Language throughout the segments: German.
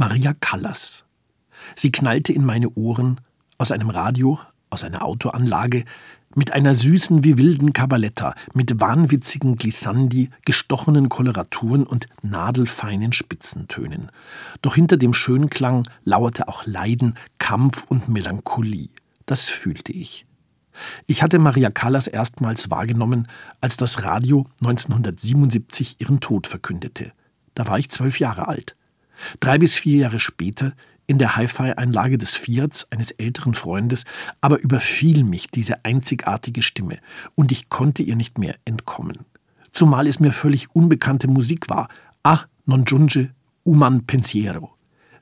Maria Callas. Sie knallte in meine Ohren aus einem Radio, aus einer Autoanlage, mit einer süßen wie wilden Cabaletta, mit wahnwitzigen Glissandi, gestochenen Koloraturen und nadelfeinen Spitzentönen. Doch hinter dem Schönklang lauerte auch Leiden, Kampf und Melancholie. Das fühlte ich. Ich hatte Maria Callas erstmals wahrgenommen, als das Radio 1977 ihren Tod verkündete. Da war ich zwölf Jahre alt. Drei bis vier Jahre später in der Hi-Fi-Einlage des Fiats eines älteren Freundes, aber überfiel mich diese einzigartige Stimme, und ich konnte ihr nicht mehr entkommen. Zumal es mir völlig unbekannte Musik war. Ah, non giunge uman pensiero.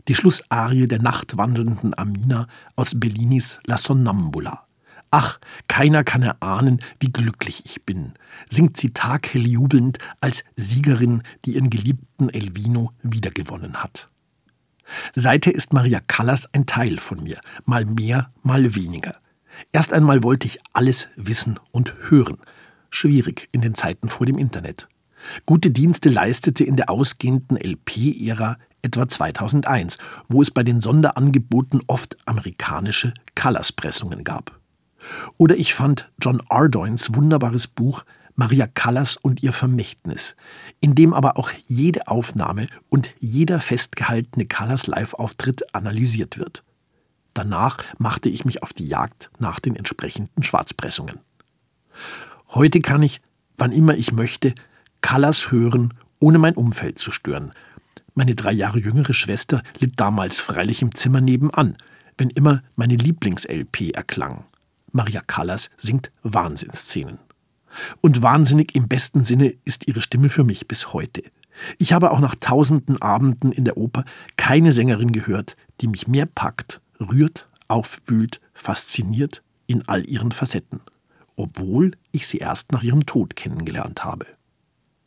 Die Schlussarie der nachtwandelnden Amina aus Bellinis La Sonnambula. Ach, keiner kann erahnen, wie glücklich ich bin, singt sie taghell jubelnd als Siegerin, die ihren geliebten Elvino wiedergewonnen hat. Seither ist Maria Callas ein Teil von mir, mal mehr, mal weniger. Erst einmal wollte ich alles wissen und hören. Schwierig in den Zeiten vor dem Internet. Gute Dienste leistete in der ausgehenden LP-Ära etwa 2001, wo es bei den Sonderangeboten oft amerikanische Callas-Pressungen gab. Oder ich fand John Ardoins wunderbares Buch Maria Callas und ihr Vermächtnis, in dem aber auch jede Aufnahme und jeder festgehaltene Callas Live-Auftritt analysiert wird. Danach machte ich mich auf die Jagd nach den entsprechenden Schwarzpressungen. Heute kann ich, wann immer ich möchte, Callas hören, ohne mein Umfeld zu stören. Meine drei Jahre jüngere Schwester litt damals freilich im Zimmer nebenan, wenn immer meine Lieblings-LP erklang. Maria Callas singt Wahnsinnsszenen. Und wahnsinnig im besten Sinne ist ihre Stimme für mich bis heute. Ich habe auch nach tausenden Abenden in der Oper keine Sängerin gehört, die mich mehr packt, rührt, aufwühlt, fasziniert in all ihren Facetten, obwohl ich sie erst nach ihrem Tod kennengelernt habe.